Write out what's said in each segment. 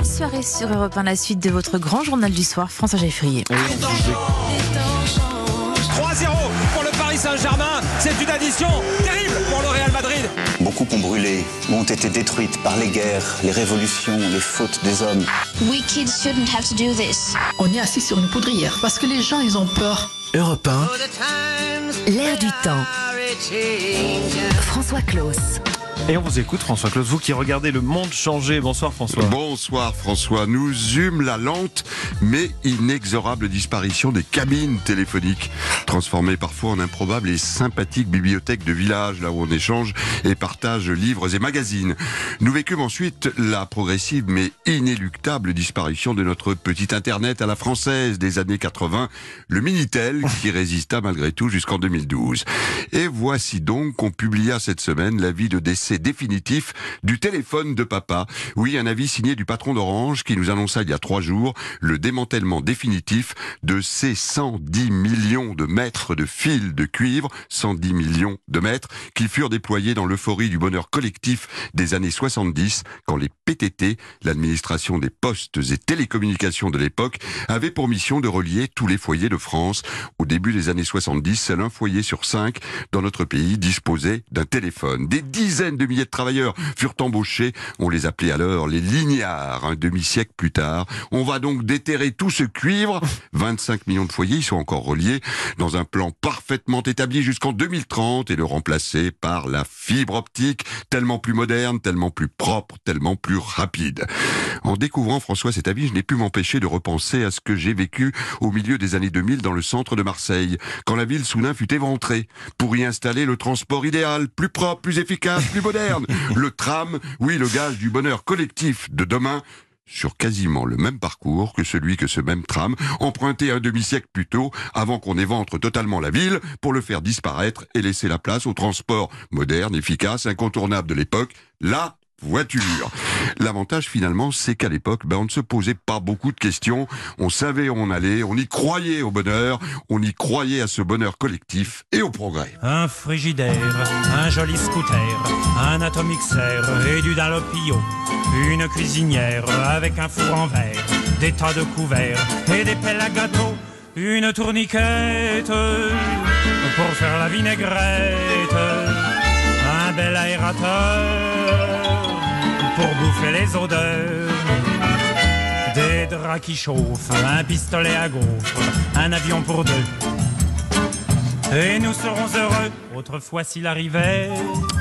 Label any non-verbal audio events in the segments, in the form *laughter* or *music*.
Belle soirée sur Europe 1, la suite de votre grand journal du soir, François Geffrier. 3-0 pour le Paris Saint-Germain. C'est une addition terrible pour le Real Madrid. Beaucoup ont brûlé, ont été détruites par les guerres, les révolutions, les fautes des hommes. We kids shouldn't have to do this. On est assis sur une poudrière parce que les gens, ils ont peur. Europe 1, L'air du temps. François Claus. Et on vous écoute, François Claus, vous qui regardez le monde changer. Bonsoir, François. Bonsoir François, nous eûmes la lente mais inexorable disparition des cabines téléphoniques, transformées parfois en improbables et sympathiques bibliothèques de village, là où on échange et partage livres et magazines. Nous vécûmes ensuite la progressive mais inéluctable disparition de notre petit Internet à la française des années 80, le Minitel, qui *laughs* résista malgré tout jusqu'en 2012. Et voici donc qu'on publia cette semaine l'avis de décès définitif du téléphone de papa. Oui, un avis signé du patron d'Orange qui nous annonça il y a trois jours le démantèlement définitif de ces 110 millions de mètres de fils de cuivre, 110 millions de mètres, qui furent déployés dans l'euphorie du bonheur collectif des années 70, quand les PTT, l'administration des postes et télécommunications de l'époque, avaient pour mission de relier tous les foyers de France. Au début des années 70, seul un foyer sur cinq dans notre pays disposait d'un téléphone. Des dizaines de milliers de travailleurs furent embauchés. On les appelait alors les lignards. Un demi-siècle plus tard, on va donc déterrer tout ce cuivre. 25 millions de foyers y sont encore reliés dans un plan parfaitement établi jusqu'en 2030 et le remplacer par la fibre optique, tellement plus moderne, tellement plus propre, tellement plus rapide. En découvrant François cet avis, je n'ai pu m'empêcher de repenser à ce que j'ai vécu au milieu des années 2000 dans le centre de Marseille, quand la ville soudain fut éventrée pour y installer le transport idéal, plus propre, plus efficace, plus Le tram, oui, le gage du bonheur collectif de demain, sur quasiment le même parcours que celui que ce même tram emprunté un demi-siècle plus tôt avant qu'on éventre totalement la ville pour le faire disparaître et laisser la place au transport moderne, efficace, incontournable de l'époque, la voiture. L'avantage finalement, c'est qu'à l'époque, ben, on ne se posait pas beaucoup de questions. On savait où on allait, on y croyait au bonheur, on y croyait à ce bonheur collectif et au progrès. Un frigidaire, un joli scooter, un atomixer et du Dalopio, une cuisinière avec un four en verre, des tas de couverts et des pelles à gâteau, une tourniquette pour faire la vinaigrette, un bel aérateur pour bouffer les odeurs. Des draps qui chauffent, un pistolet à gaufres, un avion pour deux. Et nous serons heureux, autrefois s'il arrivait.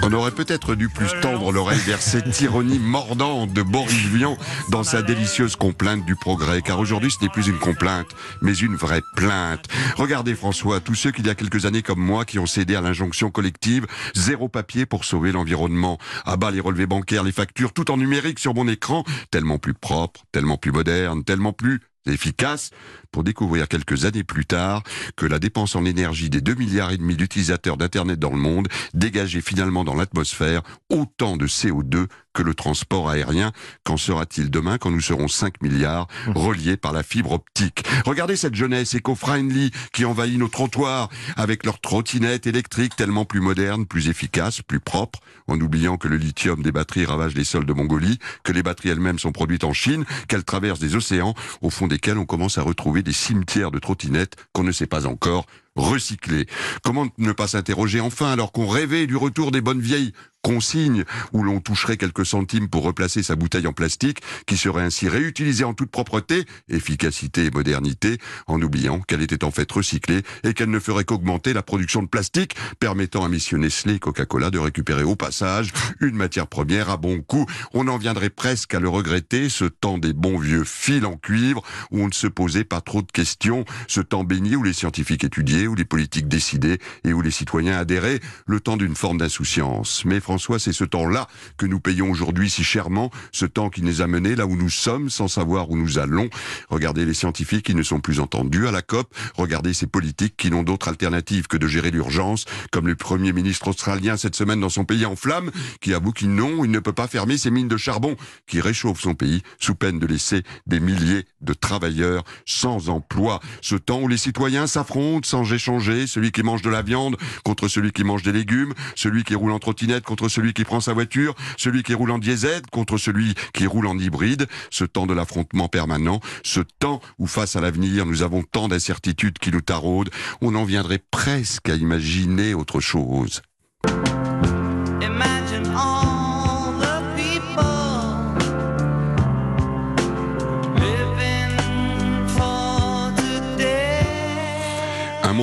On aurait peut-être dû plus tendre l'oreille vers cette *laughs* ironie mordante de Boris Vian dans sa délicieuse complainte du progrès, car aujourd'hui ce n'est plus une complainte, mais une vraie plainte. Regardez François, tous ceux qu'il y a quelques années comme moi qui ont cédé à l'injonction collective, zéro papier pour sauver l'environnement, à bas les relevés bancaires, les factures, tout en numérique sur mon écran, tellement plus propre, tellement plus moderne, tellement plus efficace pour découvrir quelques années plus tard que la dépense en énergie des 2 milliards et demi d'utilisateurs d'Internet dans le monde dégageait finalement dans l'atmosphère autant de CO2 que le transport aérien. Qu'en sera-t-il demain quand nous serons 5 milliards reliés par la fibre optique? Regardez cette jeunesse éco-friendly qui envahit nos trottoirs avec leurs trottinettes électriques tellement plus modernes, plus efficaces, plus propres, en oubliant que le lithium des batteries ravage les sols de Mongolie, que les batteries elles-mêmes sont produites en Chine, qu'elles traversent des océans au fond desquels on commence à retrouver des cimetières de trottinettes qu'on ne sait pas encore recycler. Comment ne pas s'interroger enfin alors qu'on rêvait du retour des bonnes vieilles consignes où l'on toucherait quelques centimes pour replacer sa bouteille en plastique qui serait ainsi réutilisée en toute propreté, efficacité et modernité en oubliant qu'elle était en fait recyclée et qu'elle ne ferait qu'augmenter la production de plastique permettant à messieurs Nestlé et Coca-Cola de récupérer au passage une matière première à bon coût. On en viendrait presque à le regretter, ce temps des bons vieux fils en cuivre où on ne se posait pas trop de questions, ce temps béni où les scientifiques étudiaient, où les politiques décidaient et où les citoyens adhéraient, le temps d'une forme d'insouciance. Mais François, c'est ce temps-là que nous payons aujourd'hui si chèrement, ce temps qui nous a menés là où nous sommes sans savoir où nous allons. Regardez les scientifiques qui ne sont plus entendus à la COP, regardez ces politiques qui n'ont d'autre alternative que de gérer l'urgence, comme le Premier ministre australien cette semaine dans son pays en flammes, qui avoue qu'il non, il ne peut pas fermer ses mines de charbon, qui réchauffe son pays sous peine de laisser des milliers de travailleurs sans emploi. Ce temps où les citoyens s'affrontent sans gestion celui qui mange de la viande contre celui qui mange des légumes, celui qui roule en trottinette contre celui qui prend sa voiture, celui qui roule en diesel contre celui qui roule en hybride, ce temps de l'affrontement permanent, ce temps où face à l'avenir nous avons tant d'incertitudes qui nous taraudent, on en viendrait presque à imaginer autre chose.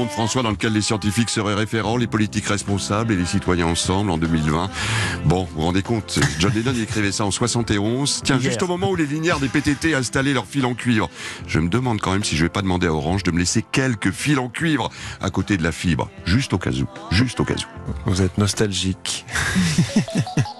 Monde, François, dans lequel les scientifiques seraient référents, les politiques responsables et les citoyens ensemble en 2020. Bon, vous vous rendez compte, John Lennon écrivait ça en 71. Tiens, juste au moment où les linéaires des PTT installaient leurs fils en cuivre. Je me demande quand même si je vais pas demander à Orange de me laisser quelques fils en cuivre à côté de la fibre. Juste au cas où. Juste au cas où. Vous êtes nostalgique. *laughs*